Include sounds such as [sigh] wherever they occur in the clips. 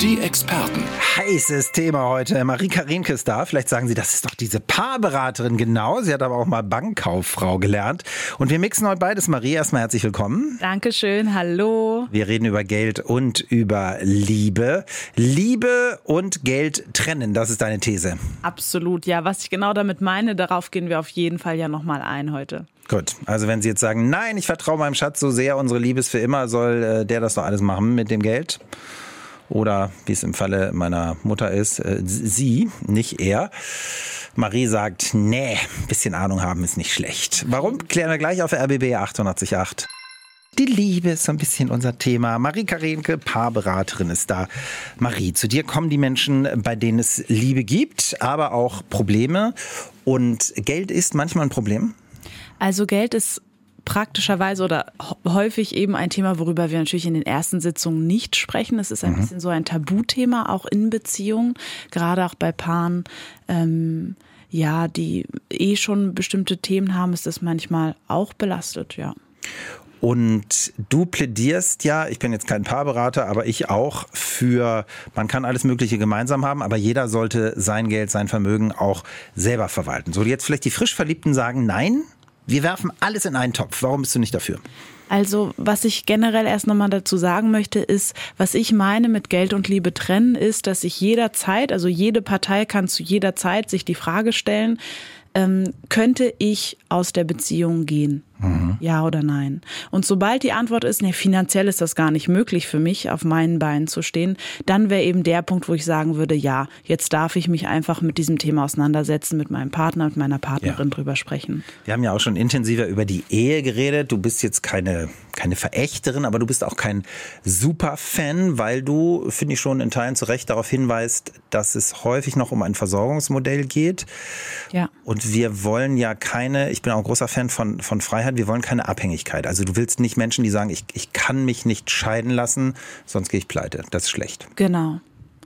Die Experten. Heißes Thema heute. Marika Rienke ist da. Vielleicht sagen Sie, das ist doch diese Paarberaterin. Genau. Sie hat aber auch mal Bankkauffrau gelernt. Und wir mixen heute beides. Marie, erstmal herzlich willkommen. Dankeschön. Hallo. Wir reden über Geld und über Liebe. Liebe und Geld trennen. Das ist deine These. Absolut. Ja, was ich genau damit meine, darauf gehen wir auf jeden Fall ja nochmal ein heute. Gut, also wenn Sie jetzt sagen, nein, ich vertraue meinem Schatz so sehr, unsere Liebe ist für immer, soll äh, der das doch alles machen mit dem Geld? Oder wie es im Falle meiner Mutter ist, äh, sie, nicht er. Marie sagt, nee, bisschen Ahnung haben ist nicht schlecht. Warum? Klären wir gleich auf RBB 888. Die Liebe ist so ein bisschen unser Thema. Marie Karenke, Paarberaterin, ist da. Marie, zu dir kommen die Menschen, bei denen es Liebe gibt, aber auch Probleme. Und Geld ist manchmal ein Problem? Also Geld ist praktischerweise oder häufig eben ein Thema, worüber wir natürlich in den ersten Sitzungen nicht sprechen. Es ist ein mhm. bisschen so ein Tabuthema, auch in Beziehungen, gerade auch bei Paaren. Ähm, ja, die eh schon bestimmte Themen haben, ist das manchmal auch belastet, ja. Und du plädierst ja, ich bin jetzt kein Paarberater, aber ich auch für, man kann alles Mögliche gemeinsam haben, aber jeder sollte sein Geld, sein Vermögen auch selber verwalten. So, jetzt vielleicht die frisch Verliebten sagen, nein, wir werfen alles in einen Topf. Warum bist du nicht dafür? Also, was ich generell erst nochmal dazu sagen möchte, ist, was ich meine mit Geld und Liebe trennen, ist, dass ich jederzeit, also jede Partei kann zu jeder Zeit sich die Frage stellen, ähm, könnte ich aus der Beziehung gehen? Mhm. Ja oder nein? Und sobald die Antwort ist, ne, finanziell ist das gar nicht möglich für mich, auf meinen Beinen zu stehen, dann wäre eben der Punkt, wo ich sagen würde, ja, jetzt darf ich mich einfach mit diesem Thema auseinandersetzen, mit meinem Partner, mit meiner Partnerin ja. drüber sprechen. Wir haben ja auch schon intensiver über die Ehe geredet. Du bist jetzt keine, keine Verächterin, aber du bist auch kein Superfan, weil du, finde ich schon in Teilen zu Recht darauf hinweist, dass es häufig noch um ein Versorgungsmodell geht. Ja. Und wir wollen ja keine, ich bin auch ein großer Fan von, von Freiheit, wir wollen keine Abhängigkeit. Also du willst nicht Menschen, die sagen, ich, ich kann mich nicht scheiden lassen, sonst gehe ich pleite. Das ist schlecht. Genau.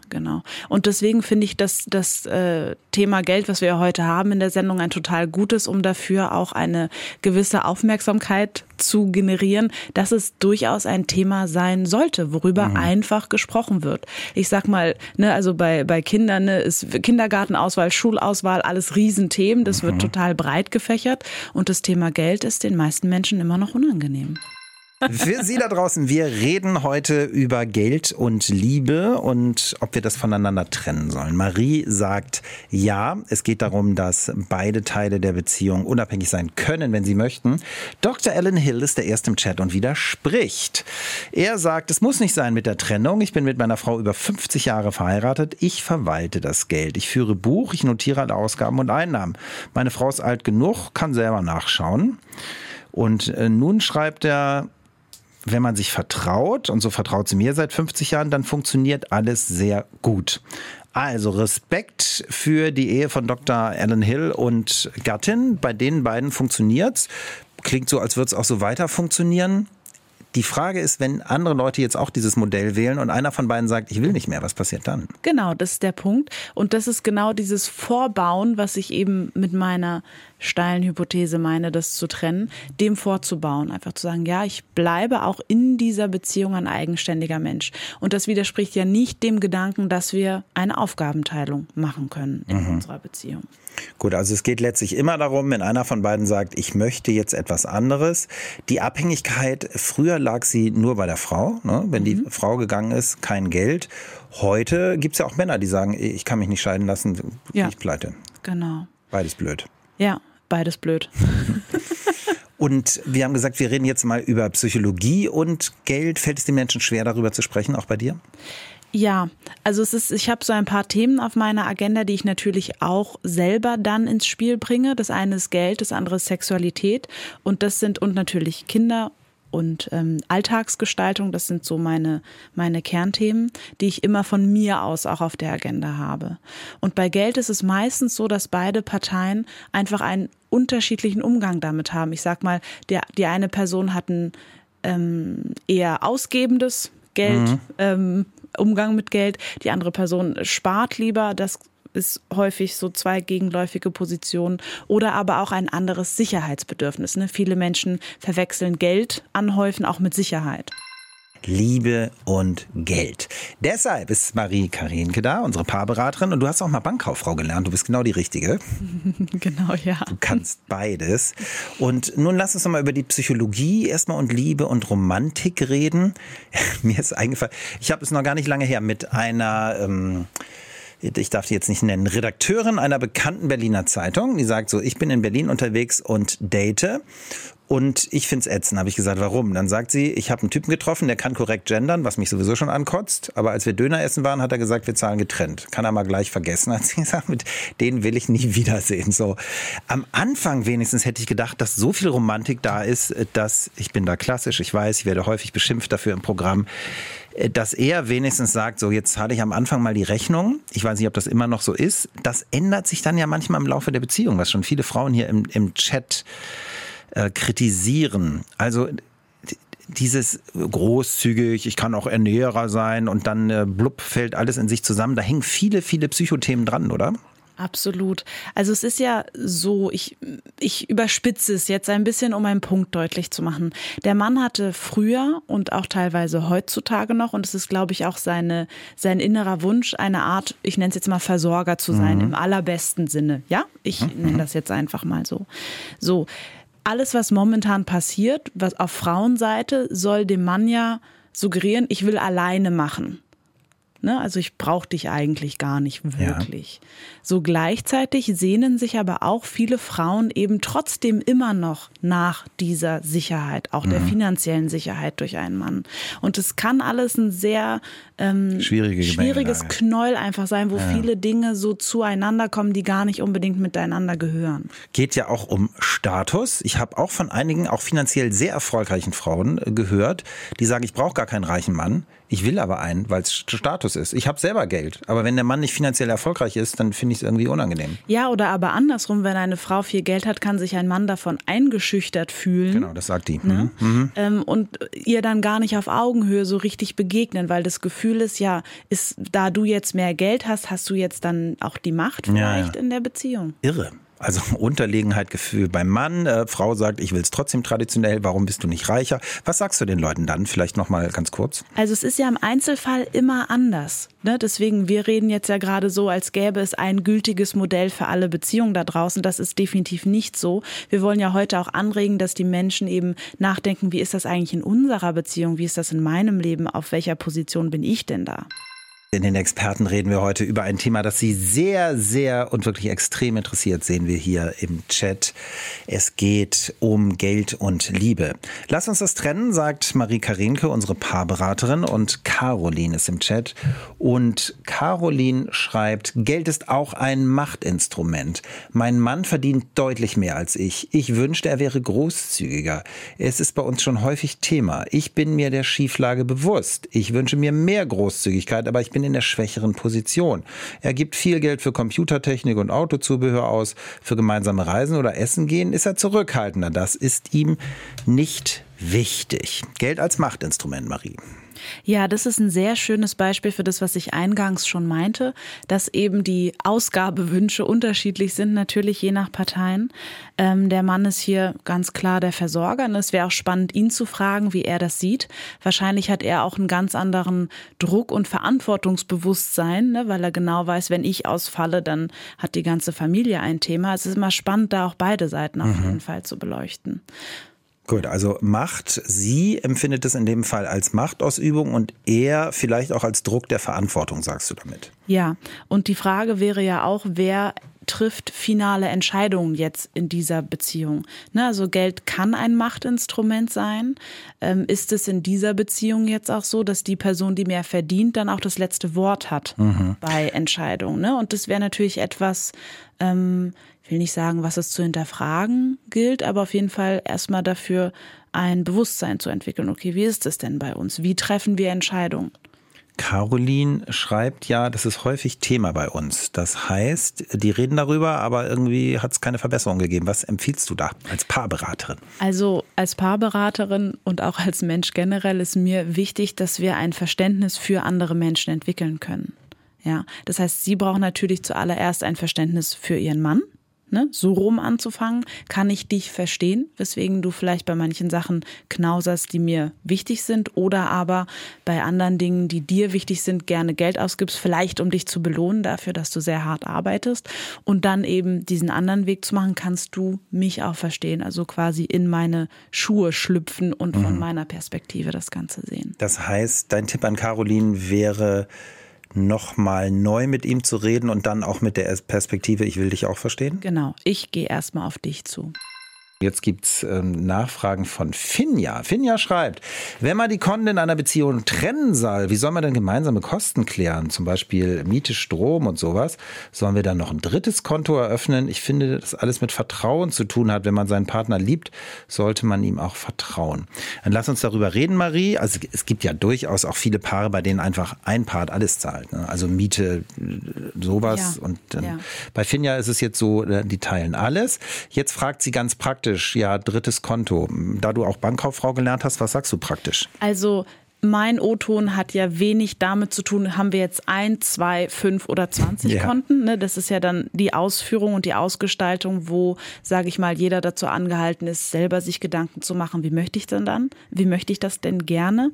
Genau. Und deswegen finde ich dass das äh, Thema Geld, was wir heute haben in der Sendung, ein total gutes, um dafür auch eine gewisse Aufmerksamkeit zu generieren, dass es durchaus ein Thema sein sollte, worüber mhm. einfach gesprochen wird. Ich sag mal, ne, also bei, bei Kindern ne, ist Kindergartenauswahl, Schulauswahl, alles Riesenthemen. Das mhm. wird total breit gefächert. Und das Thema Geld ist den meisten Menschen immer noch unangenehm. Für Sie da draußen, wir reden heute über Geld und Liebe und ob wir das voneinander trennen sollen. Marie sagt ja, es geht darum, dass beide Teile der Beziehung unabhängig sein können, wenn sie möchten. Dr. Alan Hill ist der Erste im Chat und widerspricht. Er sagt, es muss nicht sein mit der Trennung. Ich bin mit meiner Frau über 50 Jahre verheiratet. Ich verwalte das Geld. Ich führe Buch, ich notiere alle Ausgaben und Einnahmen. Meine Frau ist alt genug, kann selber nachschauen. Und äh, nun schreibt er, wenn man sich vertraut, und so vertraut sie mir seit 50 Jahren, dann funktioniert alles sehr gut. Also Respekt für die Ehe von Dr. Alan Hill und Gattin. Bei den beiden funktioniert's. Klingt so, als würde es auch so weiter funktionieren. Die Frage ist, wenn andere Leute jetzt auch dieses Modell wählen und einer von beiden sagt, ich will nicht mehr, was passiert dann? Genau, das ist der Punkt. Und das ist genau dieses Vorbauen, was ich eben mit meiner steilen Hypothese meine, das zu trennen, dem vorzubauen. Einfach zu sagen, ja, ich bleibe auch in dieser Beziehung ein eigenständiger Mensch. Und das widerspricht ja nicht dem Gedanken, dass wir eine Aufgabenteilung machen können in mhm. unserer Beziehung. Gut, also es geht letztlich immer darum, wenn einer von beiden sagt, ich möchte jetzt etwas anderes. Die Abhängigkeit, früher lag sie nur bei der Frau. Ne? Wenn die mhm. Frau gegangen ist, kein Geld. Heute gibt es ja auch Männer, die sagen, ich kann mich nicht scheiden lassen, ja. ich pleite. Genau. Beides blöd. Ja, beides blöd. [laughs] Und wir haben gesagt, wir reden jetzt mal über Psychologie und Geld. Fällt es den Menschen schwer, darüber zu sprechen, auch bei dir? Ja, also es ist, ich habe so ein paar Themen auf meiner Agenda, die ich natürlich auch selber dann ins Spiel bringe. Das eine ist Geld, das andere ist Sexualität und das sind und natürlich Kinder und ähm, Alltagsgestaltung, das sind so meine, meine Kernthemen, die ich immer von mir aus auch auf der Agenda habe. Und bei Geld ist es meistens so, dass beide Parteien einfach einen unterschiedlichen Umgang damit haben. Ich sag mal, der, die eine Person hat ein ähm, eher ausgebendes Geld, mhm. ähm, Umgang mit Geld, die andere Person spart lieber, das ist häufig so zwei gegenläufige Positionen oder aber auch ein anderes Sicherheitsbedürfnis. Ne? Viele Menschen verwechseln Geld anhäufen auch mit Sicherheit. Liebe und Geld. Deshalb ist Marie Karinke da, unsere Paarberaterin. Und du hast auch mal Bankkauffrau gelernt. Du bist genau die Richtige. [laughs] genau, ja. Du kannst beides. Und nun lass uns noch mal über die Psychologie erstmal und Liebe und Romantik reden. [laughs] Mir ist eingefallen, ich habe es noch gar nicht lange her mit einer... Ähm, ich darf die jetzt nicht nennen, Redakteurin einer bekannten Berliner Zeitung, die sagt so, ich bin in Berlin unterwegs und date und ich find's ätzend, habe ich gesagt, warum? Dann sagt sie, ich habe einen Typen getroffen, der kann korrekt gendern, was mich sowieso schon ankotzt. Aber als wir Döner essen waren, hat er gesagt, wir zahlen getrennt. Kann er mal gleich vergessen, [laughs] hat sie gesagt, mit denen will ich nie wiedersehen. So am Anfang wenigstens hätte ich gedacht, dass so viel Romantik da ist, dass ich bin da klassisch, ich weiß, ich werde häufig beschimpft dafür im Programm dass er wenigstens sagt, so jetzt zahle ich am Anfang mal die Rechnung. Ich weiß nicht, ob das immer noch so ist. Das ändert sich dann ja manchmal im Laufe der Beziehung, was schon viele Frauen hier im, im Chat äh, kritisieren. Also dieses großzügig, ich kann auch Ernährer sein und dann äh, blub fällt alles in sich zusammen. Da hängen viele, viele Psychothemen dran, oder? Absolut. Also es ist ja so, ich, ich überspitze es jetzt ein bisschen, um einen Punkt deutlich zu machen. Der Mann hatte früher und auch teilweise heutzutage noch, und es ist, glaube ich, auch seine, sein innerer Wunsch, eine Art, ich nenne es jetzt mal Versorger zu sein, mhm. im allerbesten Sinne. Ja, ich mhm. nenne das jetzt einfach mal so. So alles, was momentan passiert, was auf Frauenseite, soll dem Mann ja suggerieren, ich will alleine machen. Ne? Also ich brauche dich eigentlich gar nicht wirklich. Ja. So gleichzeitig sehnen sich aber auch viele Frauen eben trotzdem immer noch nach dieser Sicherheit, auch mhm. der finanziellen Sicherheit durch einen Mann. Und es kann alles ein sehr ähm, Schwierige schwieriges Knäuel einfach sein, wo ja. viele Dinge so zueinander kommen, die gar nicht unbedingt miteinander gehören. Geht ja auch um Status. Ich habe auch von einigen, auch finanziell sehr erfolgreichen Frauen äh, gehört, die sagen, ich brauche gar keinen reichen Mann. Ich will aber einen, weil es Status ist. Ich habe selber Geld. Aber wenn der Mann nicht finanziell erfolgreich ist, dann finde ich es irgendwie unangenehm. Ja, oder aber andersrum, wenn eine Frau viel Geld hat, kann sich ein Mann davon eingeschüchtert fühlen. Genau, das sagt die. Ne? Mhm. mhm. Ähm, und ihr dann gar nicht auf Augenhöhe so richtig begegnen, weil das Gefühl ist, ja, ist, da du jetzt mehr Geld hast, hast du jetzt dann auch die Macht vielleicht ja, ja. in der Beziehung. Irre. Also [laughs] Unterlegenheitgefühl beim Mann. Äh, Frau sagt, ich will es trotzdem traditionell. Warum bist du nicht reicher? Was sagst du den Leuten dann? Vielleicht noch mal ganz kurz. Also es ist ja im Einzelfall immer anders. Ne? Deswegen wir reden jetzt ja gerade so, als gäbe es ein gültiges Modell für alle Beziehungen da draußen. Das ist definitiv nicht so. Wir wollen ja heute auch anregen, dass die Menschen eben nachdenken, wie ist das eigentlich in unserer Beziehung? Wie ist das in meinem Leben? Auf welcher Position bin ich denn da? In den Experten reden wir heute über ein Thema, das Sie sehr, sehr und wirklich extrem interessiert, sehen wir hier im Chat. Es geht um Geld und Liebe. Lass uns das trennen, sagt Marie Karinke, unsere Paarberaterin, und Caroline ist im Chat. Und Caroline schreibt, Geld ist auch ein Machtinstrument. Mein Mann verdient deutlich mehr als ich. Ich wünschte, er wäre großzügiger. Es ist bei uns schon häufig Thema. Ich bin mir der Schieflage bewusst. Ich wünsche mir mehr Großzügigkeit, aber ich bin bin in der schwächeren Position. Er gibt viel Geld für Computertechnik und Autozubehör aus. Für gemeinsame Reisen oder Essen gehen ist er zurückhaltender. Das ist ihm nicht wichtig. Geld als Machtinstrument, Marie. Ja, das ist ein sehr schönes Beispiel für das, was ich eingangs schon meinte, dass eben die Ausgabewünsche unterschiedlich sind, natürlich je nach Parteien. Ähm, der Mann ist hier ganz klar der Versorger und es wäre auch spannend, ihn zu fragen, wie er das sieht. Wahrscheinlich hat er auch einen ganz anderen Druck und Verantwortungsbewusstsein, ne, weil er genau weiß, wenn ich ausfalle, dann hat die ganze Familie ein Thema. Es ist immer spannend, da auch beide Seiten auf mhm. jeden Fall zu beleuchten. Gut, also Macht, sie empfindet es in dem Fall als Machtausübung und er vielleicht auch als Druck der Verantwortung, sagst du damit. Ja, und die Frage wäre ja auch, wer trifft finale Entscheidungen jetzt in dieser Beziehung. Ne, also Geld kann ein Machtinstrument sein. Ähm, ist es in dieser Beziehung jetzt auch so, dass die Person, die mehr verdient, dann auch das letzte Wort hat mhm. bei Entscheidungen? Ne? Und das wäre natürlich etwas, ähm, ich will nicht sagen, was es zu hinterfragen gilt, aber auf jeden Fall erstmal dafür ein Bewusstsein zu entwickeln. Okay, wie ist es denn bei uns? Wie treffen wir Entscheidungen? Caroline schreibt ja, das ist häufig Thema bei uns. Das heißt, die reden darüber, aber irgendwie hat es keine Verbesserung gegeben. Was empfiehlst du da als Paarberaterin? Also als Paarberaterin und auch als Mensch generell ist mir wichtig, dass wir ein Verständnis für andere Menschen entwickeln können. Ja, das heißt, sie braucht natürlich zuallererst ein Verständnis für ihren Mann ne, so rum anzufangen, kann ich dich verstehen, weswegen du vielleicht bei manchen Sachen knauserst, die mir wichtig sind oder aber bei anderen Dingen, die dir wichtig sind, gerne Geld ausgibst, vielleicht um dich zu belohnen dafür, dass du sehr hart arbeitest und dann eben diesen anderen Weg zu machen, kannst du mich auch verstehen, also quasi in meine Schuhe schlüpfen und von mhm. meiner Perspektive das Ganze sehen. Das heißt, dein Tipp an Caroline wäre, nochmal neu mit ihm zu reden und dann auch mit der Perspektive, ich will dich auch verstehen? Genau, ich gehe erstmal auf dich zu. Jetzt gibt's ähm, Nachfragen von Finja. Finja schreibt, wenn man die Konten in einer Beziehung trennen soll, wie soll man denn gemeinsame Kosten klären? Zum Beispiel Miete, Strom und sowas. Sollen wir dann noch ein drittes Konto eröffnen? Ich finde, das alles mit Vertrauen zu tun hat. Wenn man seinen Partner liebt, sollte man ihm auch vertrauen. Dann lass uns darüber reden, Marie. Also es gibt ja durchaus auch viele Paare, bei denen einfach ein Part alles zahlt. Ne? Also Miete, sowas. Ja, und dann, ja. bei Finja ist es jetzt so, äh, die teilen alles. Jetzt fragt sie ganz praktisch, praktisch, ja, drittes Konto. Da du auch Bankkauffrau gelernt hast, was sagst du praktisch? Also mein O-Ton hat ja wenig damit zu tun, haben wir jetzt ein, zwei, fünf oder zwanzig yeah. Konten. Ne? Das ist ja dann die Ausführung und die Ausgestaltung, wo, sage ich mal, jeder dazu angehalten ist, selber sich Gedanken zu machen, wie möchte ich denn dann? Wie möchte ich das denn gerne?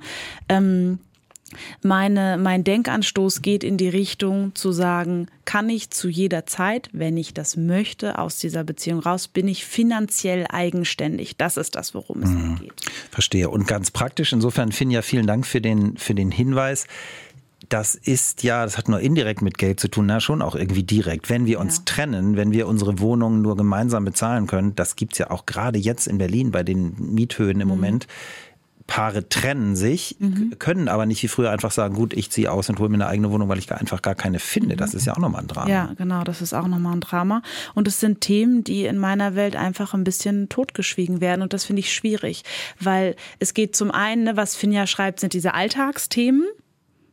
Ähm, meine, mein Denkanstoß geht in die Richtung zu sagen, kann ich zu jeder Zeit, wenn ich das möchte, aus dieser Beziehung raus, bin ich finanziell eigenständig. Das ist das, worum es mhm. geht. Verstehe. Und ganz praktisch, insofern, Finja, vielen Dank für den, für den Hinweis das ist ja, das hat nur indirekt mit Geld zu tun, na schon auch irgendwie direkt. Wenn wir uns ja. trennen, wenn wir unsere Wohnungen nur gemeinsam bezahlen können, das gibt es ja auch gerade jetzt in Berlin bei den Miethöhen im mhm. Moment, Paare trennen sich, mhm. können aber nicht wie früher einfach sagen, gut, ich ziehe aus und hole mir eine eigene Wohnung, weil ich einfach gar keine finde. Das ist ja auch nochmal ein Drama. Ja, genau, das ist auch nochmal ein Drama. Und es sind Themen, die in meiner Welt einfach ein bisschen totgeschwiegen werden. Und das finde ich schwierig, weil es geht zum einen, ne, was Finja schreibt, sind diese Alltagsthemen.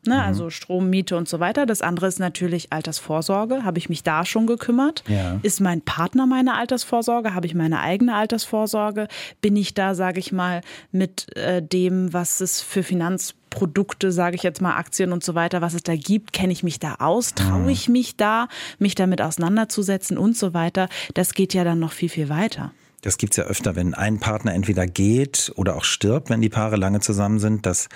Ne, mhm. Also Strom, Miete und so weiter. Das andere ist natürlich Altersvorsorge. Habe ich mich da schon gekümmert? Ja. Ist mein Partner meine Altersvorsorge? Habe ich meine eigene Altersvorsorge? Bin ich da, sage ich mal, mit äh, dem, was es für Finanzprodukte, sage ich jetzt mal, Aktien und so weiter, was es da gibt, kenne ich mich da aus? Traue mhm. ich mich da, mich damit auseinanderzusetzen und so weiter? Das geht ja dann noch viel, viel weiter. Das gibt's ja öfter, wenn ein Partner entweder geht oder auch stirbt, wenn die Paare lange zusammen sind, dass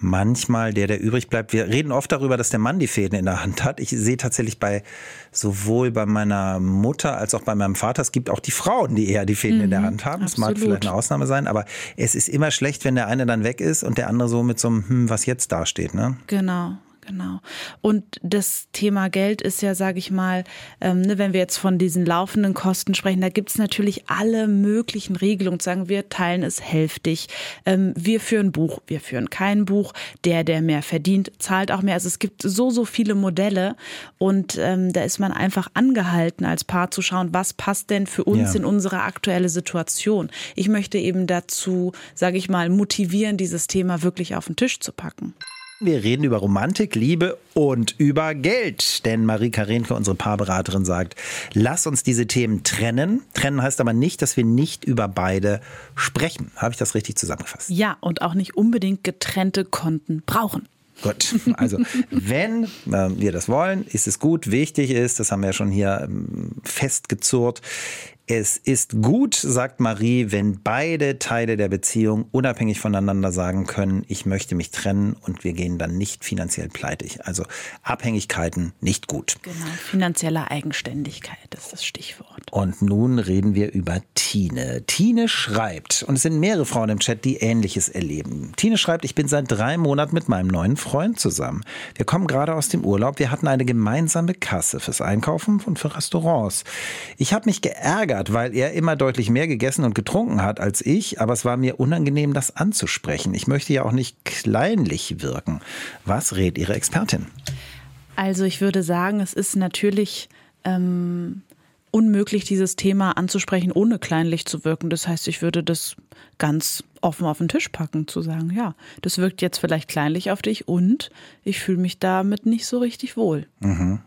manchmal der, der übrig bleibt, wir reden oft darüber, dass der Mann die Fäden in der Hand hat. Ich sehe tatsächlich bei sowohl bei meiner Mutter als auch bei meinem Vater, es gibt auch die Frauen, die eher die Fäden mhm, in der mhm, Hand haben. Das mag vielleicht eine Ausnahme sein, aber es ist immer schlecht, wenn der eine dann weg ist und der andere so mit so einem, hm, was jetzt dasteht. Ne? Genau. Genau. Und das Thema Geld ist ja, sage ich mal, ähm, ne, wenn wir jetzt von diesen laufenden Kosten sprechen, da gibt es natürlich alle möglichen Regelungen. Sagen wir, teilen es hälftig. Ähm, wir führen Buch, wir führen kein Buch. Der, der mehr verdient, zahlt auch mehr. Also es gibt so, so viele Modelle und ähm, da ist man einfach angehalten, als Paar zu schauen, was passt denn für uns ja. in unsere aktuelle Situation. Ich möchte eben dazu, sage ich mal, motivieren, dieses Thema wirklich auf den Tisch zu packen. Wir reden über Romantik, Liebe und über Geld. Denn Marie Karenke, unsere Paarberaterin, sagt, lass uns diese Themen trennen. Trennen heißt aber nicht, dass wir nicht über beide sprechen. Habe ich das richtig zusammengefasst? Ja, und auch nicht unbedingt getrennte Konten brauchen. Gut, also wenn äh, wir das wollen, ist es gut. Wichtig ist, das haben wir ja schon hier ähm, festgezurrt, es ist gut, sagt Marie, wenn beide Teile der Beziehung unabhängig voneinander sagen können, ich möchte mich trennen und wir gehen dann nicht finanziell pleitig. Also Abhängigkeiten nicht gut. Genau, finanzielle Eigenständigkeit ist das Stichwort. Und nun reden wir über Tine. Tine schreibt, und es sind mehrere Frauen im Chat, die Ähnliches erleben. Tine schreibt, ich bin seit drei Monaten mit meinem neuen Freund zusammen. Wir kommen gerade aus dem Urlaub. Wir hatten eine gemeinsame Kasse fürs Einkaufen und für Restaurants. Ich habe mich geärgert, geärgert, weil er immer deutlich mehr gegessen und getrunken hat als ich, aber es war mir unangenehm, das anzusprechen. Ich möchte ja auch nicht kleinlich wirken. Was rät Ihre Expertin? Also ich würde sagen, es ist natürlich ähm, unmöglich, dieses Thema anzusprechen, ohne kleinlich zu wirken. Das heißt, ich würde das ganz offen auf den Tisch packen, zu sagen, ja, das wirkt jetzt vielleicht kleinlich auf dich und ich fühle mich damit nicht so richtig wohl. Mhm.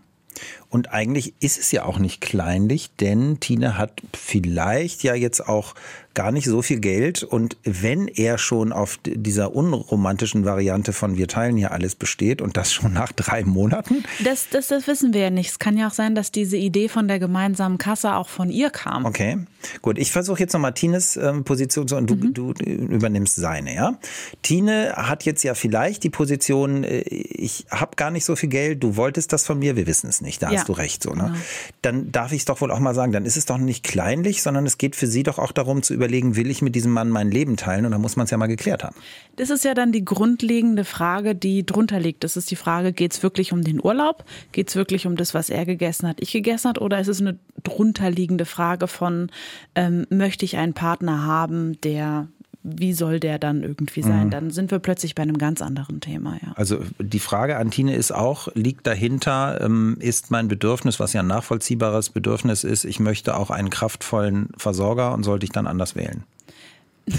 Und eigentlich ist es ja auch nicht kleinlich, denn Tine hat vielleicht ja jetzt auch gar nicht so viel Geld. Und wenn er schon auf dieser unromantischen Variante von wir teilen hier alles besteht und das schon nach drei Monaten. Das, das, das wissen wir ja nicht. Es kann ja auch sein, dass diese Idee von der gemeinsamen Kasse auch von ihr kam. Okay, gut. Ich versuche jetzt noch Tines ähm, Position zu und du, mhm. du übernimmst seine, ja. Tine hat jetzt ja vielleicht die Position, äh, ich habe gar nicht so viel Geld, du wolltest das von mir, wir wissen es nicht, da ja. Hast du recht. So, ne? Genau. Dann darf ich es doch wohl auch mal sagen, dann ist es doch nicht kleinlich, sondern es geht für sie doch auch darum zu überlegen, will ich mit diesem Mann mein Leben teilen? Und da muss man es ja mal geklärt haben. Das ist ja dann die grundlegende Frage, die drunter liegt. Das ist die Frage, geht es wirklich um den Urlaub? Geht es wirklich um das, was er gegessen hat, ich gegessen hat? Oder ist es eine drunterliegende Frage von, ähm, möchte ich einen Partner haben, der wie soll der dann irgendwie sein? Mhm. Dann sind wir plötzlich bei einem ganz anderen Thema. Ja. Also die Frage an Tine ist auch, liegt dahinter, ähm, ist mein Bedürfnis, was ja ein nachvollziehbares Bedürfnis ist, ich möchte auch einen kraftvollen Versorger und sollte ich dann anders wählen? [laughs]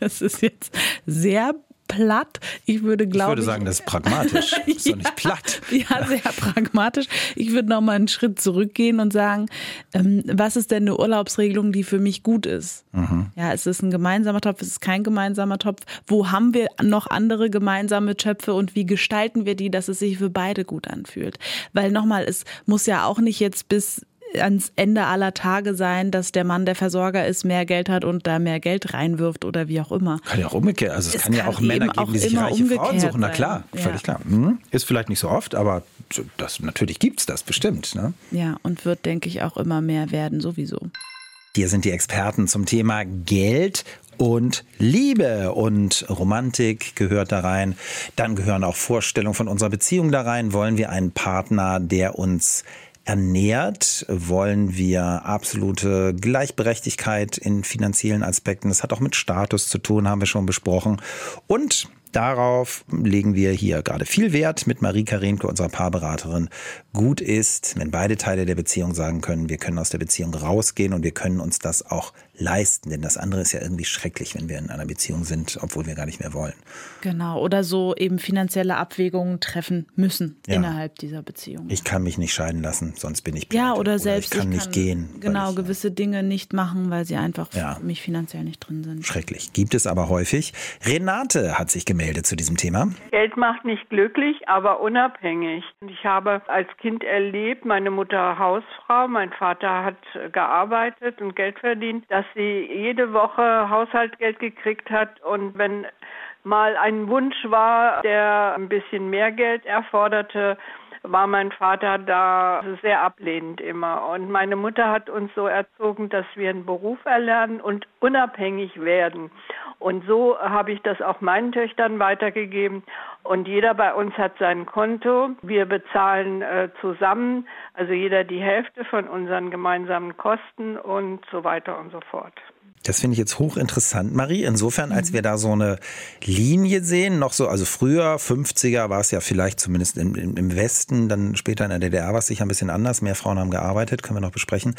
das ist jetzt sehr platt. Ich würde glauben. Ich würde sagen, das ist pragmatisch. Das [laughs] ist ja, doch nicht platt. Ja, sehr pragmatisch. Ich würde noch mal einen Schritt zurückgehen und sagen, ähm, was ist denn eine Urlaubsregelung, die für mich gut ist? Mhm. Ja, ist es ein gemeinsamer Topf? Ist es kein gemeinsamer Topf? Wo haben wir noch andere gemeinsame Töpfe und wie gestalten wir die, dass es sich für beide gut anfühlt? Weil nochmal, es muss ja auch nicht jetzt bis ans Ende aller Tage sein, dass der Mann, der Versorger ist, mehr Geld hat und da mehr Geld reinwirft oder wie auch immer. Kann ja auch umgekehrt. Also es, es kann, kann, ja auch Männer geben, die sich reiche Frauen suchen. Na klar, sein. völlig ja. klar. Hm. Ist vielleicht nicht so oft, aber das, natürlich gibt es das bestimmt. Ne? Ja, und wird, denke ich, auch immer mehr werden, sowieso. Hier sind die Experten zum Thema Geld und Liebe und Romantik gehört da rein. Dann gehören auch Vorstellungen von unserer Beziehung da rein. Wollen wir einen Partner, der uns ernährt, wollen wir absolute Gleichberechtigkeit in finanziellen Aspekten. Das hat auch mit Status zu tun, haben wir schon besprochen. Und Darauf legen wir hier gerade viel Wert mit Marie Karenke, unserer Paarberaterin. Gut ist, wenn beide Teile der Beziehung sagen können, wir können aus der Beziehung rausgehen und wir können uns das auch leisten. Denn das andere ist ja irgendwie schrecklich, wenn wir in einer Beziehung sind, obwohl wir gar nicht mehr wollen. Genau, oder so eben finanzielle Abwägungen treffen müssen ja. innerhalb dieser Beziehung. Ich kann mich nicht scheiden lassen, sonst bin ich pleite. Ja, oder, oder selbst ich kann ich nicht kann gehen. Genau, ich, gewisse Dinge nicht machen, weil sie einfach ja. für mich finanziell nicht drin sind. Schrecklich. Gibt es aber häufig. Renate hat sich gemeldet zu diesem Thema. Geld macht nicht glücklich, aber unabhängig. Ich habe als Kind erlebt, meine Mutter Hausfrau, mein Vater hat gearbeitet und Geld verdient, dass sie jede Woche Haushaltsgeld gekriegt hat und wenn mal ein Wunsch war, der ein bisschen mehr Geld erforderte, war mein Vater da sehr ablehnend immer. Und meine Mutter hat uns so erzogen, dass wir einen Beruf erlernen und unabhängig werden. Und so habe ich das auch meinen Töchtern weitergegeben. Und jeder bei uns hat sein Konto. Wir bezahlen äh, zusammen, also jeder die Hälfte von unseren gemeinsamen Kosten und so weiter und so fort. Das finde ich jetzt hochinteressant, Marie. Insofern, als wir da so eine Linie sehen, noch so, also früher, 50er war es ja vielleicht zumindest im, im Westen, dann später in der DDR war es sicher ein bisschen anders. Mehr Frauen haben gearbeitet, können wir noch besprechen.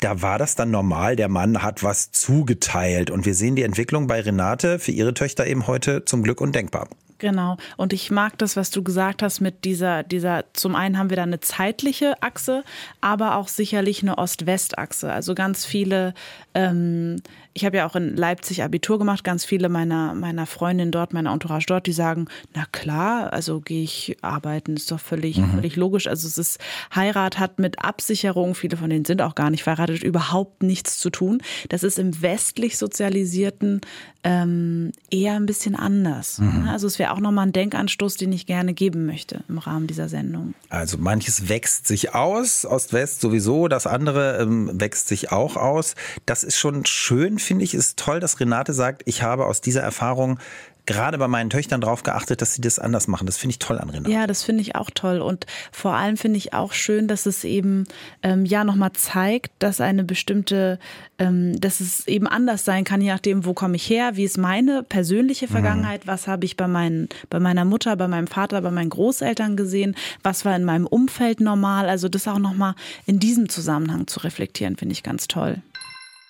Da war das dann normal, der Mann hat was zugeteilt. Und wir sehen die Entwicklung bei Renate für ihre Töchter eben heute zum Glück undenkbar. Genau. Und ich mag das, was du gesagt hast mit dieser, dieser, zum einen haben wir da eine zeitliche Achse, aber auch sicherlich eine Ost-West-Achse. Also ganz viele ähm, ich habe ja auch in Leipzig Abitur gemacht, ganz viele meiner, meiner Freundinnen dort, meiner Entourage dort, die sagen, na klar, also gehe ich arbeiten, ist doch völlig, mhm. völlig logisch. Also es ist, Heirat hat mit Absicherung, viele von denen sind auch gar nicht verheiratet, überhaupt nichts zu tun. Das ist im westlich sozialisierten ähm, eher ein bisschen anders. Mhm. Also es wäre auch nochmal ein Denkanstoß, den ich gerne geben möchte im Rahmen dieser Sendung. Also manches wächst sich aus, Ost-West sowieso, das andere ähm, wächst sich auch aus. Das ist schon schön finde ich, ist toll, dass Renate sagt, ich habe aus dieser Erfahrung gerade bei meinen Töchtern darauf geachtet, dass sie das anders machen. Das finde ich toll an Renate. Ja, das finde ich auch toll. Und vor allem finde ich auch schön, dass es eben ähm, ja nochmal zeigt, dass eine bestimmte, ähm, dass es eben anders sein kann, je nachdem, wo komme ich her, wie ist meine persönliche mhm. Vergangenheit, mhm. was habe ich bei, meinen, bei meiner Mutter, bei meinem Vater, bei meinen Großeltern gesehen, was war in meinem Umfeld normal. Also das auch nochmal in diesem Zusammenhang zu reflektieren, finde ich ganz toll.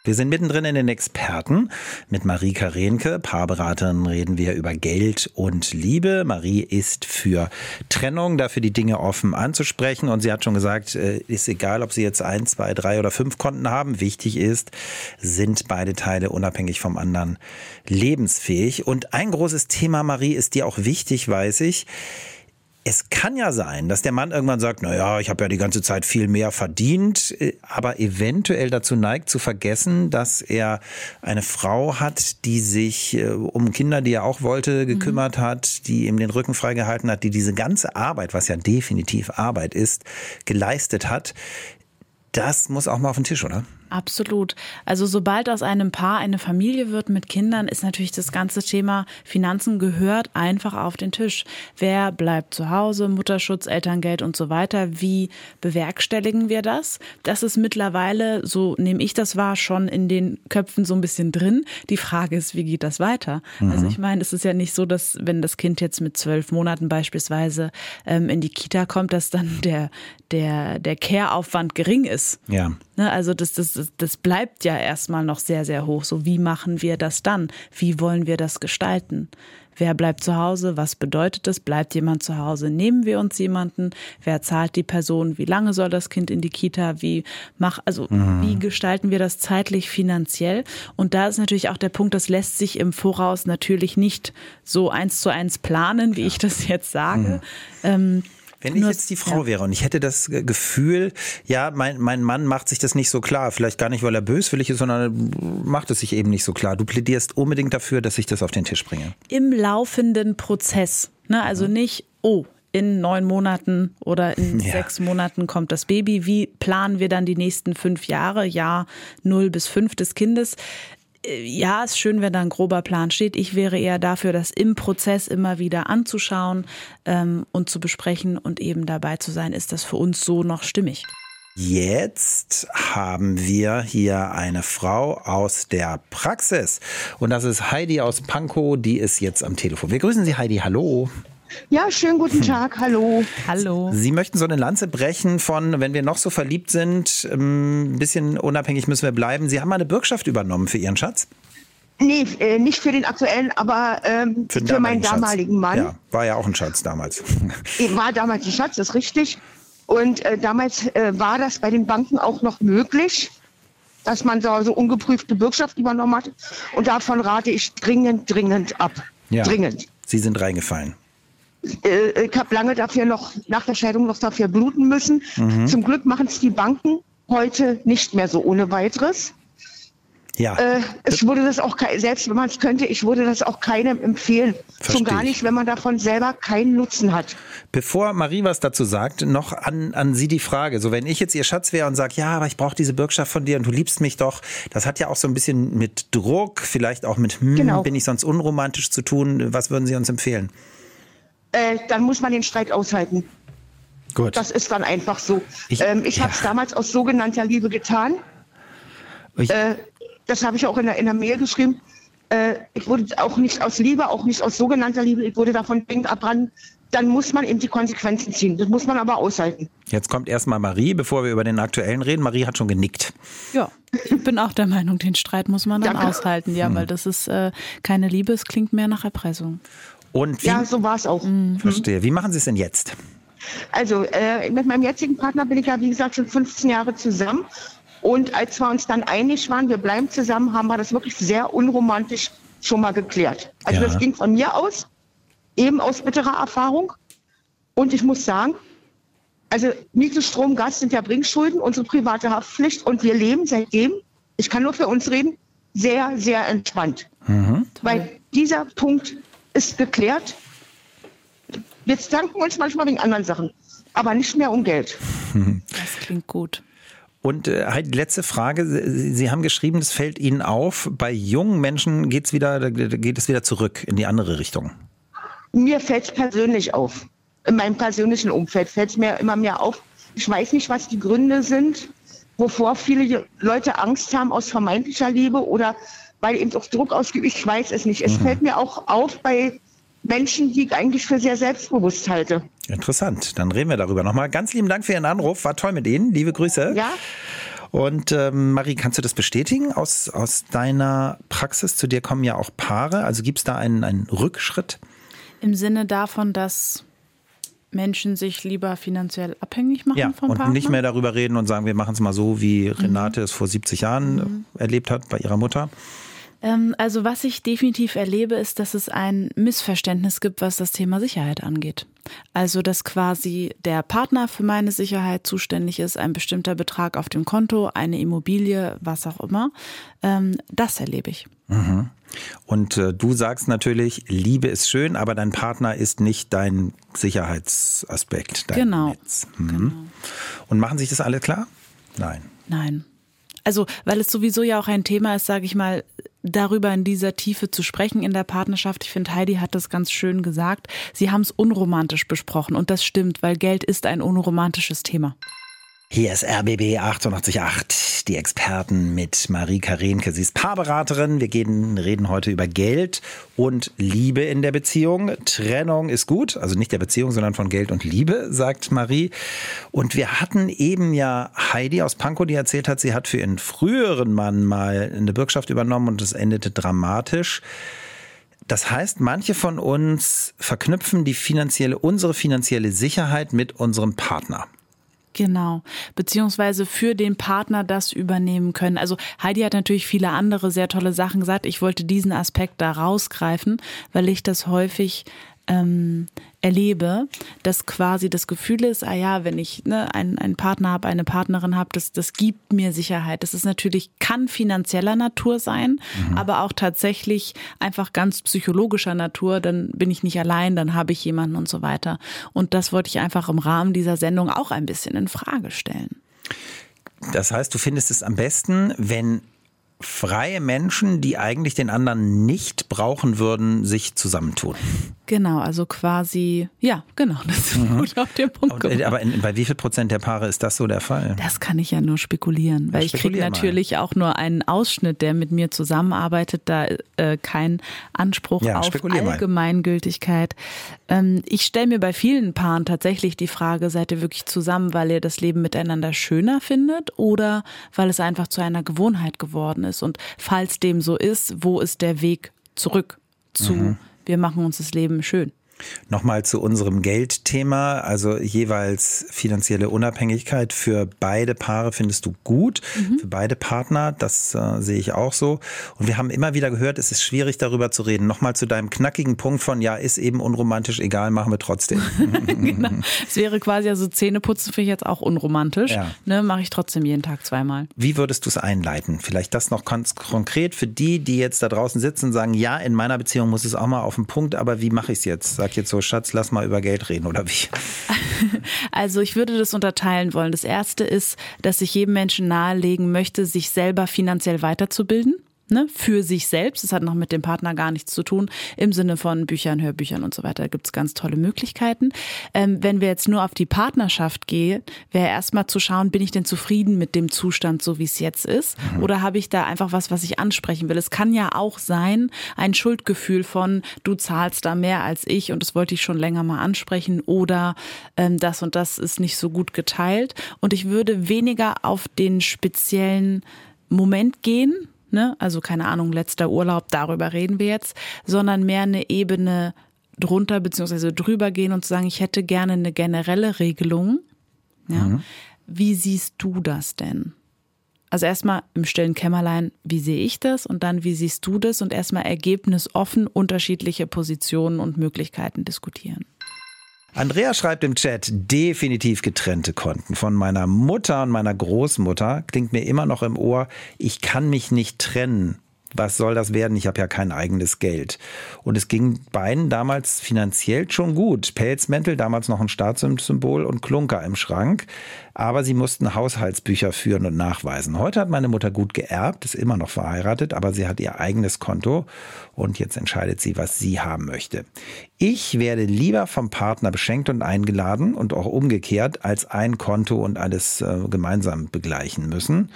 Wir sind mittendrin in den Experten. Mit Marie Karenke, Paarberaterin, reden wir über Geld und Liebe. Marie ist für Trennung, dafür die Dinge offen anzusprechen. Und sie hat schon gesagt, äh, ist egal, ob sie jetzt ein, zwei, drei oder fünf Konten haben. Wichtig ist, sind beide Teile unabhängig vom anderen lebensfähig. Und ein großes Thema, Marie, ist dir auch wichtig, weiß ich es kann ja sein, dass der Mann irgendwann sagt, na ja, ich habe ja die ganze Zeit viel mehr verdient, äh, aber eventuell dazu neigt zu vergessen, dass er eine Frau hat, die sich äh, um Kinder, die er auch wollte, gekümmert mhm. hat, die ihm den Rücken freigehalten hat, die diese ganze Arbeit, was ja definitiv Arbeit ist, geleistet hat. Das muss auch mal auf den Tisch, oder? Absolut. Also sobald aus einem Paar eine Familie wird mit Kindern, ist natürlich das ganze Thema Finanzen gehört einfach auf den Tisch. Wer bleibt zu Hause, Mutterschutz, Elterngeld und so weiter? Wie bewerkstelligen wir das? Das ist mittlerweile, so nehme ich das wahr, schon in den Köpfen so ein bisschen drin. Die Frage ist, wie geht das weiter? Mhm. Also ich meine, es ist ja nicht so, dass wenn das Kind jetzt mit zwölf Monaten beispielsweise ähm, in die Kita kommt, dass dann der, der, der Care-Aufwand gering ist. Ja. Ne, also das, das, das bleibt ja erstmal noch sehr, sehr hoch. So, wie machen wir das dann? Wie wollen wir das gestalten? Wer bleibt zu Hause? Was bedeutet das? Bleibt jemand zu Hause? Nehmen wir uns jemanden? Wer zahlt die Person? Wie lange soll das Kind in die Kita? Wie mach, also, mhm. wie gestalten wir das zeitlich finanziell? Und da ist natürlich auch der Punkt, das lässt sich im Voraus natürlich nicht so eins zu eins planen, wie ich das jetzt sage. Mhm. Ähm, wenn ich jetzt die Frau wäre und ich hätte das Gefühl, ja, mein, mein Mann macht sich das nicht so klar, vielleicht gar nicht, weil er böswillig ist, sondern macht es sich eben nicht so klar. Du plädierst unbedingt dafür, dass ich das auf den Tisch bringe. Im laufenden Prozess. Ne? Also mhm. nicht, oh, in neun Monaten oder in [laughs] ja. sechs Monaten kommt das Baby. Wie planen wir dann die nächsten fünf Jahre, Jahr null bis fünf des Kindes? Ja, ist schön, wenn da ein grober Plan steht. Ich wäre eher dafür, das im Prozess immer wieder anzuschauen ähm, und zu besprechen und eben dabei zu sein, ist das für uns so noch stimmig. Jetzt haben wir hier eine Frau aus der Praxis. Und das ist Heidi aus Pankow, die ist jetzt am Telefon. Wir grüßen Sie, Heidi. Hallo. Ja, schönen guten Tag. Hallo. Hallo. Sie möchten so eine Lanze brechen von, wenn wir noch so verliebt sind, ähm, ein bisschen unabhängig müssen wir bleiben. Sie haben mal eine Bürgschaft übernommen für Ihren Schatz? Nee, äh, nicht für den aktuellen, aber ähm, für, für meinen damaligen Mann. Ja, war ja auch ein Schatz damals. War damals ein Schatz, das ist richtig. Und äh, damals äh, war das bei den Banken auch noch möglich, dass man so, so ungeprüfte Bürgschaft übernommen hat. Und davon rate ich dringend, dringend ab. Ja. Dringend. Sie sind reingefallen. Äh, ich habe lange dafür noch, nach der Scheidung noch dafür bluten müssen. Mhm. Zum Glück machen es die Banken heute nicht mehr so ohne weiteres. Ja. Äh, ich würde das auch, selbst wenn man es könnte, ich würde das auch keinem empfehlen. Versteh Schon gar nicht, wenn man davon selber keinen Nutzen hat. Bevor Marie was dazu sagt, noch an, an Sie die Frage. So, wenn ich jetzt Ihr Schatz wäre und sage, ja, aber ich brauche diese Bürgschaft von dir und du liebst mich doch, das hat ja auch so ein bisschen mit Druck, vielleicht auch mit, hm, genau. bin ich sonst unromantisch zu tun. Was würden Sie uns empfehlen? Äh, dann muss man den Streit aushalten. Gut. Das ist dann einfach so. Ich, ähm, ich ja. habe es damals aus sogenannter Liebe getan. Äh, das habe ich auch in der, in der Mail geschrieben. Äh, ich wurde auch nicht aus Liebe, auch nicht aus sogenannter Liebe, ich wurde davon dringend abbrennen. Dann muss man eben die Konsequenzen ziehen. Das muss man aber aushalten. Jetzt kommt erstmal Marie, bevor wir über den aktuellen reden. Marie hat schon genickt. Ja, ich bin auch der Meinung, den Streit muss man dann Danke. aushalten. Ja, hm. weil das ist äh, keine Liebe, es klingt mehr nach Erpressung. Und wie, ja, so war es auch. Mhm. Verstehe. Wie machen Sie es denn jetzt? Also äh, mit meinem jetzigen Partner bin ich ja, wie gesagt, schon 15 Jahre zusammen. Und als wir uns dann einig waren, wir bleiben zusammen, haben wir das wirklich sehr unromantisch schon mal geklärt. Also ja. das ging von mir aus, eben aus bitterer Erfahrung. Und ich muss sagen, also Miete, Strom, Gas sind ja Bringschulden, unsere private Haftpflicht. Und wir leben seitdem, ich kann nur für uns reden, sehr, sehr entspannt. Mhm. Weil dieser Punkt ist geklärt. Wir danken uns manchmal wegen anderen Sachen, aber nicht mehr um Geld. Das klingt gut. Und äh, die letzte Frage. Sie, Sie haben geschrieben, es fällt Ihnen auf, bei jungen Menschen geht's wieder, geht es wieder zurück in die andere Richtung. Mir fällt es persönlich auf. In meinem persönlichen Umfeld fällt es mir immer mehr auf. Ich weiß nicht, was die Gründe sind, wovor viele Leute Angst haben aus vermeintlicher Liebe oder weil eben auch Druck ausgeübt, ich weiß es nicht. Es mhm. fällt mir auch auf bei Menschen, die ich eigentlich für sehr selbstbewusst halte. Interessant, dann reden wir darüber nochmal. Ganz lieben Dank für Ihren Anruf, war toll mit Ihnen, liebe Grüße. Ja. Und ähm, Marie, kannst du das bestätigen aus, aus deiner Praxis? Zu dir kommen ja auch Paare. Also gibt es da einen, einen Rückschritt? Im Sinne davon, dass Menschen sich lieber finanziell abhängig machen ja, vom und Partner? nicht mehr darüber reden und sagen, wir machen es mal so, wie Renate mhm. es vor 70 Jahren mhm. erlebt hat bei ihrer Mutter. Ähm, also was ich definitiv erlebe, ist, dass es ein Missverständnis gibt, was das Thema Sicherheit angeht. Also dass quasi der Partner für meine Sicherheit zuständig ist, ein bestimmter Betrag auf dem Konto, eine Immobilie, was auch immer. Ähm, das erlebe ich. Mhm. Und äh, du sagst natürlich, Liebe ist schön, aber dein Partner ist nicht dein Sicherheitsaspekt. Dein genau. Mhm. genau. Und machen sich das alle klar? Nein. Nein. Also, weil es sowieso ja auch ein Thema ist, sage ich mal, darüber in dieser Tiefe zu sprechen in der Partnerschaft. Ich finde, Heidi hat das ganz schön gesagt. Sie haben es unromantisch besprochen und das stimmt, weil Geld ist ein unromantisches Thema. Hier ist RBB 888, die Experten mit Marie Karenke. Sie ist Paarberaterin. Wir gehen, reden heute über Geld und Liebe in der Beziehung. Trennung ist gut, also nicht der Beziehung, sondern von Geld und Liebe, sagt Marie. Und wir hatten eben ja Heidi aus Pankow, die erzählt hat, sie hat für ihren früheren Mann mal eine Bürgschaft übernommen und es endete dramatisch. Das heißt, manche von uns verknüpfen die finanzielle, unsere finanzielle Sicherheit mit unserem Partner. Genau, beziehungsweise für den Partner das übernehmen können. Also Heidi hat natürlich viele andere sehr tolle Sachen gesagt. Ich wollte diesen Aspekt da rausgreifen, weil ich das häufig ähm, erlebe, dass quasi das Gefühl ist, ah ja, wenn ich ne, einen, einen Partner habe, eine Partnerin habe, das, das gibt mir Sicherheit. Das ist natürlich, kann finanzieller Natur sein, mhm. aber auch tatsächlich einfach ganz psychologischer Natur. Dann bin ich nicht allein, dann habe ich jemanden und so weiter. Und das wollte ich einfach im Rahmen dieser Sendung auch ein bisschen in Frage stellen. Das heißt, du findest es am besten, wenn freie Menschen, die eigentlich den anderen nicht brauchen würden, sich zusammentun. Genau, also quasi, ja, genau, das ist mhm. gut auf den Punkt gebracht. Aber in, bei wie viel Prozent der Paare ist das so der Fall? Das kann ich ja nur spekulieren, weil ja, ich kriege natürlich auch nur einen Ausschnitt, der mit mir zusammenarbeitet, da äh, kein Anspruch ja, auf Allgemeingültigkeit. Ähm, ich stelle mir bei vielen Paaren tatsächlich die Frage, seid ihr wirklich zusammen, weil ihr das Leben miteinander schöner findet oder weil es einfach zu einer Gewohnheit geworden ist? Und falls dem so ist, wo ist der Weg zurück zu? Mhm. Wir machen uns das Leben schön. Nochmal zu unserem Geldthema, also jeweils finanzielle Unabhängigkeit für beide Paare findest du gut, mhm. für beide Partner, das äh, sehe ich auch so. Und wir haben immer wieder gehört, es ist schwierig darüber zu reden. Nochmal zu deinem knackigen Punkt von, ja, ist eben unromantisch, egal, machen wir trotzdem. [laughs] genau. Es wäre quasi, also Zähneputzen finde ich jetzt auch unromantisch, ja. ne, mache ich trotzdem jeden Tag zweimal. Wie würdest du es einleiten? Vielleicht das noch ganz konkret für die, die jetzt da draußen sitzen und sagen, ja, in meiner Beziehung muss es auch mal auf den Punkt, aber wie mache ich es jetzt? Sag jetzt so, Schatz, lass mal über Geld reden oder wie? [laughs] Also ich würde das unterteilen wollen. Das erste ist, dass ich jedem Menschen nahelegen möchte, sich selber finanziell weiterzubilden ne, für sich selbst. Das hat noch mit dem Partner gar nichts zu tun, im Sinne von Büchern, Hörbüchern und so weiter. Da gibt es ganz tolle Möglichkeiten. Ähm, wenn wir jetzt nur auf die Partnerschaft gehen, wäre erstmal zu schauen, bin ich denn zufrieden mit dem Zustand, so wie es jetzt ist? Mhm. Oder habe ich da einfach was, was ich ansprechen will? Es kann ja auch sein, ein Schuldgefühl von, du zahlst da mehr als ich und das wollte ich schon länger mal ansprechen oder ähm, das und das ist nicht so gut geteilt. Und ich würde weniger auf den speziellen Moment gehen, ne? also keine Ahnung, letzter Urlaub, darüber reden wir jetzt, sondern mehr eine Ebene drunter bzw. drüber gehen und zu sagen, ich hätte gerne eine generelle Regelung. Ja? Mhm. Wie siehst du das denn? Also erstmal im stillen Kämmerlein, wie sehe ich das? Und dann, wie siehst du das? Und erstmal ergebnisoffen unterschiedliche Positionen und Möglichkeiten diskutieren. Andrea schreibt im Chat, definitiv getrennte Konten. Von meiner Mutter und meiner Großmutter klingt mir immer noch im Ohr, ich kann mich nicht trennen was soll das werden? Ich habe ja kein eigenes Geld. Und es ging beiden damals finanziell schon gut. Pelzmäntel, damals noch ein Staatssymbol und Klunker im Schrank. Aber sie mussten Haushaltsbücher führen und nachweisen. Heute hat meine Mutter gut geerbt, ist immer noch verheiratet, aber sie hat ihr eigenes Konto und jetzt entscheidet sie, was sie haben möchte. Ich werde lieber vom Partner beschenkt und eingeladen und auch umgekehrt, als ein Konto und alles äh, gemeinsam begleichen müssen.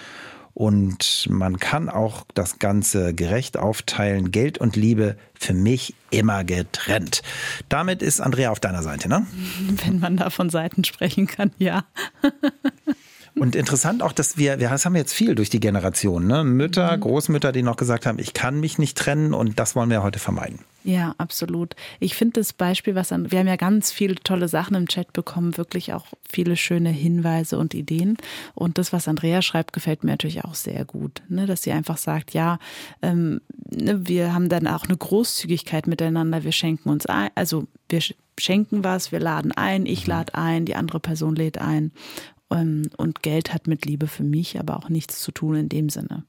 Und man kann auch das Ganze gerecht aufteilen. Geld und Liebe für mich immer getrennt. Damit ist Andrea auf deiner Seite, ne? [laughs] Wenn man da von Seiten sprechen kann, ja. [laughs] Und interessant auch, dass wir, wir das haben wir jetzt viel durch die Generation, ne? Mütter, mhm. Großmütter, die noch gesagt haben, ich kann mich nicht trennen und das wollen wir heute vermeiden. Ja, absolut. Ich finde das Beispiel, was an, wir haben ja ganz viele tolle Sachen im Chat bekommen, wirklich auch viele schöne Hinweise und Ideen. Und das, was Andrea schreibt, gefällt mir natürlich auch sehr gut, ne? dass sie einfach sagt, ja, ähm, ne, wir haben dann auch eine Großzügigkeit miteinander, wir schenken uns ein, also wir schenken was, wir laden ein, ich mhm. lade ein, die andere Person lädt ein. Ähm, und Geld hat mit Liebe für mich aber auch nichts zu tun in dem Sinne.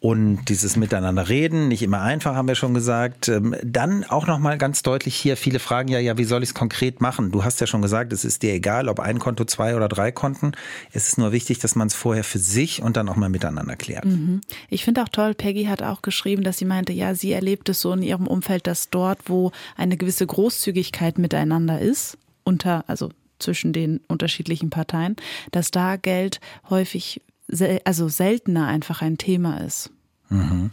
Und dieses Miteinander reden, nicht immer einfach, haben wir schon gesagt. Ähm, dann auch nochmal ganz deutlich hier, viele fragen ja, ja, wie soll ich es konkret machen? Du hast ja schon gesagt, es ist dir egal, ob ein Konto, zwei oder drei Konten. Es ist nur wichtig, dass man es vorher für sich und dann auch mal miteinander klärt. Mhm. Ich finde auch toll, Peggy hat auch geschrieben, dass sie meinte, ja, sie erlebt es so in ihrem Umfeld, dass dort, wo eine gewisse Großzügigkeit miteinander ist, unter, also zwischen den unterschiedlichen Parteien, dass da Geld häufig sel also seltener einfach ein Thema ist. Mhm.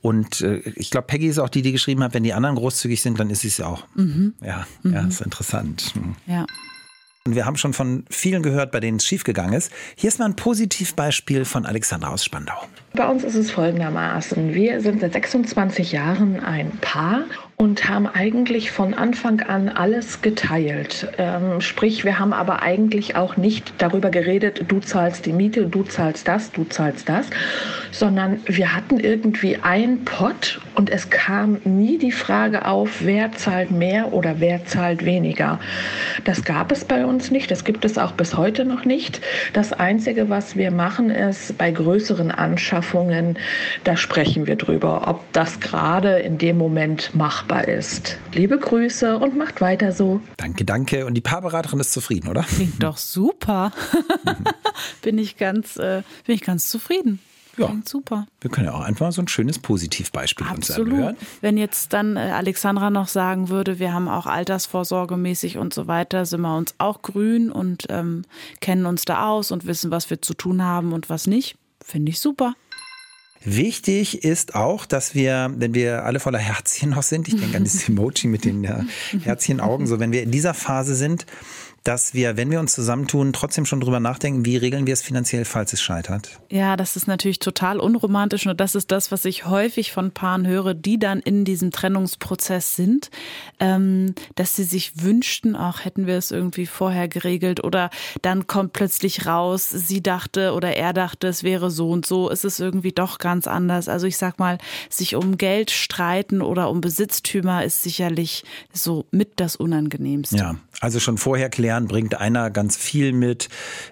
Und äh, ich glaube, Peggy ist auch die, die geschrieben hat, wenn die anderen großzügig sind, dann ist sie es auch. Mhm. Ja, mhm. ja, ist interessant. Mhm. Ja. Und wir haben schon von vielen gehört, bei denen es schiefgegangen ist. Hier ist mal ein Positivbeispiel von Alexandra aus Spandau. Bei uns ist es folgendermaßen. Wir sind seit 26 Jahren ein Paar und haben eigentlich von Anfang an alles geteilt. Ähm, sprich, wir haben aber eigentlich auch nicht darüber geredet, du zahlst die Miete, du zahlst das, du zahlst das, sondern wir hatten irgendwie einen Pott und es kam nie die Frage auf, wer zahlt mehr oder wer zahlt weniger. Das gab es bei uns nicht, das gibt es auch bis heute noch nicht. Das Einzige, was wir machen, ist bei größeren Anschaffungen, da sprechen wir drüber, ob das gerade in dem Moment machbar machbar ist. Liebe Grüße und macht weiter so. Danke, danke. Und die Paarberaterin ist zufrieden, oder? Klingt [laughs] doch super. [laughs] bin ich ganz, äh, bin ich ganz zufrieden. Ja, Klingt super. Wir können ja auch einfach so ein schönes Positivbeispiel Absolut. uns anhören. Wenn jetzt dann äh, Alexandra noch sagen würde, wir haben auch altersvorsorgemäßig und so weiter, sind wir uns auch grün und ähm, kennen uns da aus und wissen, was wir zu tun haben und was nicht, finde ich super. Wichtig ist auch, dass wir, wenn wir alle voller Herzchen noch sind, ich denke an dieses [laughs] Emoji mit den äh, Herzchenaugen, so wenn wir in dieser Phase sind, dass wir, wenn wir uns zusammentun, trotzdem schon drüber nachdenken, wie regeln wir es finanziell, falls es scheitert. Ja, das ist natürlich total unromantisch und das ist das, was ich häufig von Paaren höre, die dann in diesem Trennungsprozess sind, ähm, dass sie sich wünschten, auch hätten wir es irgendwie vorher geregelt oder dann kommt plötzlich raus, sie dachte oder er dachte, es wäre so und so, ist es irgendwie doch ganz anders. Also ich sag mal, sich um Geld streiten oder um Besitztümer ist sicherlich so mit das Unangenehmste. Ja, also schon vorher klären, bringt einer ganz viel mit.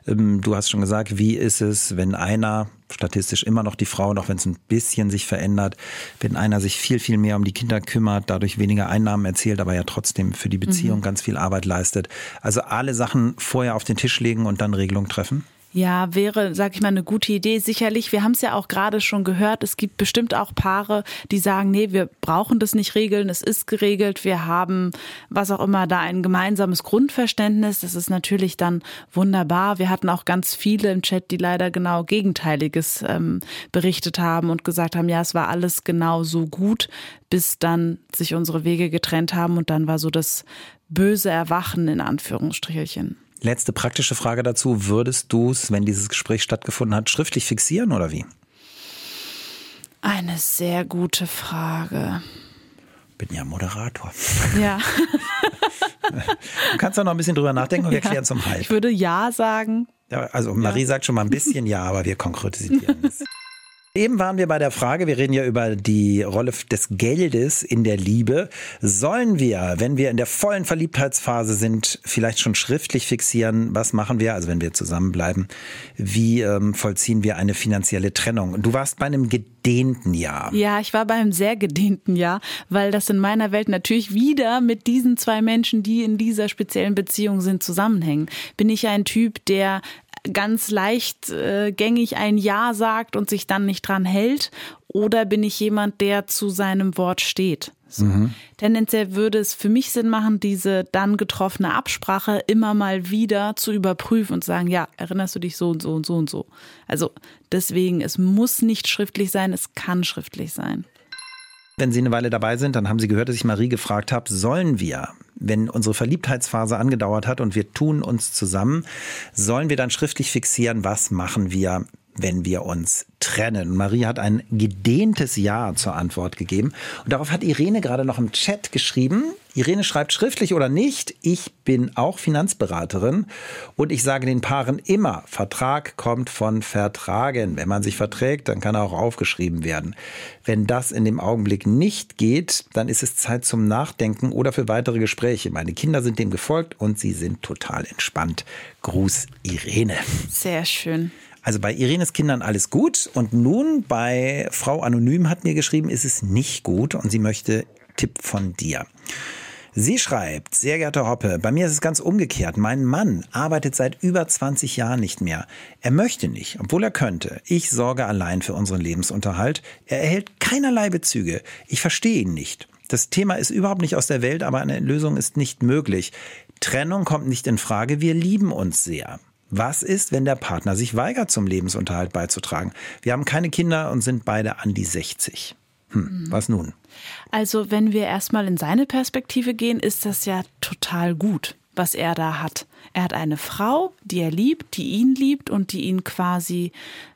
Ähm, du hast schon gesagt, wie ist es, wenn einer statistisch immer noch die Frau, auch wenn es ein bisschen sich verändert, wenn einer sich viel, viel mehr um die Kinder kümmert, dadurch weniger Einnahmen erzielt, aber ja trotzdem für die Beziehung mhm. ganz viel Arbeit leistet. Also alle Sachen vorher auf den Tisch legen und dann Regelung treffen? Ja, wäre, sag ich mal, eine gute Idee. Sicherlich, wir haben es ja auch gerade schon gehört, es gibt bestimmt auch Paare, die sagen, nee, wir brauchen das nicht regeln, es ist geregelt, wir haben, was auch immer, da ein gemeinsames Grundverständnis. Das ist natürlich dann wunderbar. Wir hatten auch ganz viele im Chat, die leider genau Gegenteiliges ähm, berichtet haben und gesagt haben, ja, es war alles genau so gut, bis dann sich unsere Wege getrennt haben und dann war so das böse Erwachen in Anführungsstrichelchen. Letzte praktische Frage dazu. Würdest du es, wenn dieses Gespräch stattgefunden hat, schriftlich fixieren oder wie? Eine sehr gute Frage. Bin ja Moderator. Ja. [laughs] [laughs] du kannst da noch ein bisschen drüber nachdenken und wir ja, klären zum Halb. Ich würde Ja sagen. Also Marie ja. sagt schon mal ein bisschen Ja, aber wir konkretisieren [laughs] es. Eben waren wir bei der Frage, wir reden ja über die Rolle des Geldes in der Liebe. Sollen wir, wenn wir in der vollen Verliebtheitsphase sind, vielleicht schon schriftlich fixieren, was machen wir, also wenn wir zusammenbleiben, wie ähm, vollziehen wir eine finanzielle Trennung? Du warst bei einem gedehnten Jahr. Ja, ich war bei einem sehr gedehnten Jahr, weil das in meiner Welt natürlich wieder mit diesen zwei Menschen, die in dieser speziellen Beziehung sind, zusammenhängen. Bin ich ein Typ, der ganz leicht äh, gängig ein Ja sagt und sich dann nicht dran hält? Oder bin ich jemand, der zu seinem Wort steht? So. Mhm. Tendenziell würde es für mich Sinn machen, diese dann getroffene Absprache immer mal wieder zu überprüfen und sagen, ja, erinnerst du dich so und so und so und so. Also deswegen, es muss nicht schriftlich sein, es kann schriftlich sein. Wenn Sie eine Weile dabei sind, dann haben Sie gehört, dass ich Marie gefragt habe, sollen wir, wenn unsere Verliebtheitsphase angedauert hat und wir tun uns zusammen, sollen wir dann schriftlich fixieren, was machen wir wenn wir uns trennen. Marie hat ein gedehntes Ja zur Antwort gegeben. Und darauf hat Irene gerade noch im Chat geschrieben. Irene schreibt schriftlich oder nicht, ich bin auch Finanzberaterin und ich sage den Paaren immer, Vertrag kommt von Vertragen. Wenn man sich verträgt, dann kann er auch aufgeschrieben werden. Wenn das in dem Augenblick nicht geht, dann ist es Zeit zum Nachdenken oder für weitere Gespräche. Meine Kinder sind dem gefolgt und sie sind total entspannt. Gruß Irene. Sehr schön. Also bei Irenes Kindern alles gut und nun bei Frau Anonym hat mir geschrieben, ist es nicht gut und sie möchte Tipp von dir. Sie schreibt, sehr geehrter Hoppe, bei mir ist es ganz umgekehrt. Mein Mann arbeitet seit über 20 Jahren nicht mehr. Er möchte nicht, obwohl er könnte. Ich sorge allein für unseren Lebensunterhalt. Er erhält keinerlei Bezüge. Ich verstehe ihn nicht. Das Thema ist überhaupt nicht aus der Welt, aber eine Lösung ist nicht möglich. Trennung kommt nicht in Frage. Wir lieben uns sehr. Was ist, wenn der Partner sich weigert, zum Lebensunterhalt beizutragen? Wir haben keine Kinder und sind beide an die 60. Hm, mhm. Was nun? Also, wenn wir erstmal in seine Perspektive gehen, ist das ja total gut, was er da hat. Er hat eine Frau, die er liebt, die ihn liebt und die ihn quasi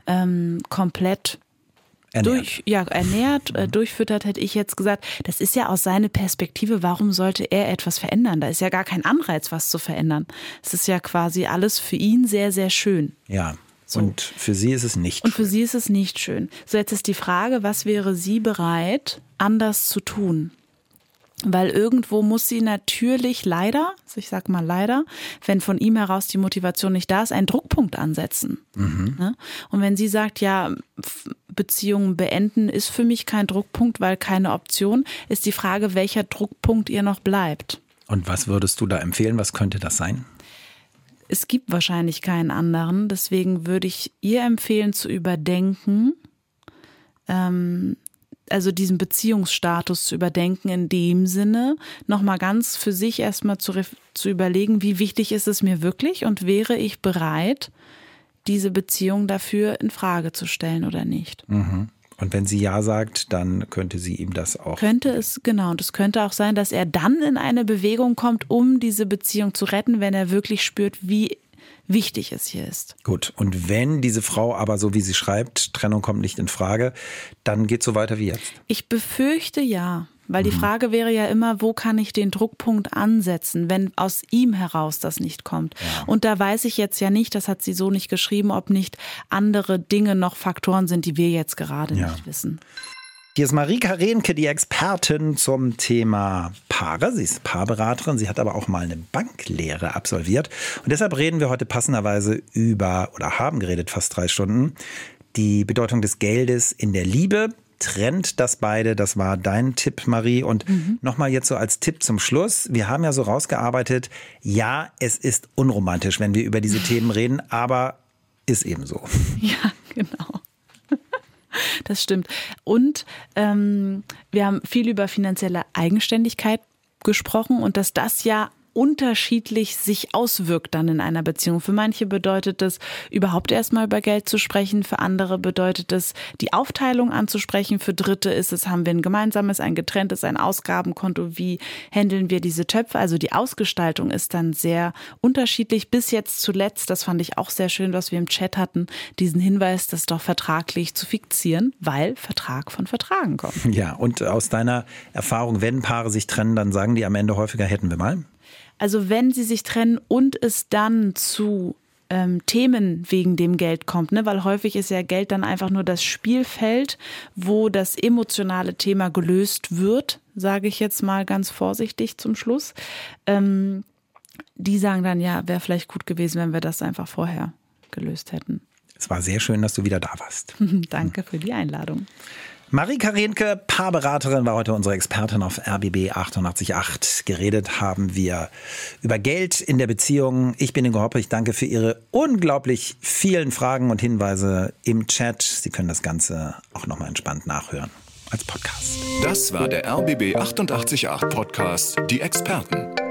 ähm, komplett Ernährt. Durch, ja, ernährt, äh, durchfüttert, hätte ich jetzt gesagt. Das ist ja aus seiner Perspektive, warum sollte er etwas verändern? Da ist ja gar kein Anreiz, was zu verändern. Es ist ja quasi alles für ihn sehr, sehr schön. Ja. So. Und für sie ist es nicht. Und für sie ist es nicht schön. So, jetzt ist die Frage, was wäre sie bereit, anders zu tun? Weil irgendwo muss sie natürlich leider, ich sag mal leider, wenn von ihm heraus die Motivation nicht da ist, einen Druckpunkt ansetzen. Mhm. Ne? Und wenn sie sagt, ja, Beziehungen beenden ist für mich kein Druckpunkt, weil keine Option, ist die Frage, welcher Druckpunkt ihr noch bleibt. Und was würdest du da empfehlen? Was könnte das sein? Es gibt wahrscheinlich keinen anderen. Deswegen würde ich ihr empfehlen zu überdenken, ähm, also diesen Beziehungsstatus zu überdenken in dem Sinne, nochmal ganz für sich erstmal zu, zu überlegen, wie wichtig ist es mir wirklich und wäre ich bereit, diese Beziehung dafür in Frage zu stellen oder nicht. Mhm. Und wenn sie Ja sagt, dann könnte sie ihm das auch. Könnte es, genau. Und es könnte auch sein, dass er dann in eine Bewegung kommt, um diese Beziehung zu retten, wenn er wirklich spürt, wie wichtig es hier ist. Gut, und wenn diese Frau aber so wie sie schreibt, Trennung kommt nicht in Frage, dann geht es so weiter wie jetzt. Ich befürchte ja. Weil die mhm. Frage wäre ja immer, wo kann ich den Druckpunkt ansetzen, wenn aus ihm heraus das nicht kommt. Ja. Und da weiß ich jetzt ja nicht, das hat sie so nicht geschrieben, ob nicht andere Dinge noch Faktoren sind, die wir jetzt gerade ja. nicht wissen. Hier ist Marika Rehnke, die Expertin zum Thema Paare. Sie ist Paarberaterin, sie hat aber auch mal eine Banklehre absolviert. Und deshalb reden wir heute passenderweise über, oder haben geredet fast drei Stunden, die Bedeutung des Geldes in der Liebe. Trennt das beide, das war dein Tipp, Marie. Und mhm. nochmal jetzt so als Tipp zum Schluss. Wir haben ja so rausgearbeitet, ja, es ist unromantisch, wenn wir über diese Themen reden, aber ist eben so. [laughs] Ja, genau. Das stimmt. Und ähm, wir haben viel über finanzielle Eigenständigkeit gesprochen und dass das ja unterschiedlich sich auswirkt dann in einer Beziehung. Für manche bedeutet es, überhaupt erstmal über Geld zu sprechen. Für andere bedeutet es, die Aufteilung anzusprechen. Für Dritte ist es, haben wir ein gemeinsames, ein getrenntes, ein Ausgabenkonto. Wie handeln wir diese Töpfe? Also die Ausgestaltung ist dann sehr unterschiedlich. Bis jetzt zuletzt, das fand ich auch sehr schön, was wir im Chat hatten, diesen Hinweis, das doch vertraglich zu fixieren, weil Vertrag von Vertragen kommt. Ja, und aus deiner Erfahrung, wenn Paare sich trennen, dann sagen die am Ende häufiger, hätten wir mal. Also wenn sie sich trennen und es dann zu ähm, Themen wegen dem Geld kommt, ne? weil häufig ist ja Geld dann einfach nur das Spielfeld, wo das emotionale Thema gelöst wird, sage ich jetzt mal ganz vorsichtig zum Schluss. Ähm, die sagen dann, ja, wäre vielleicht gut gewesen, wenn wir das einfach vorher gelöst hätten. Es war sehr schön, dass du wieder da warst. [laughs] Danke für die Einladung. Marie Karenke, Paarberaterin, war heute unsere Expertin auf RBB 888. Geredet haben wir über Geld in der Beziehung. Ich bin Ingo Hoppe. Ich danke für Ihre unglaublich vielen Fragen und Hinweise im Chat. Sie können das Ganze auch nochmal entspannt nachhören als Podcast. Das war der RBB 888 Podcast, die Experten.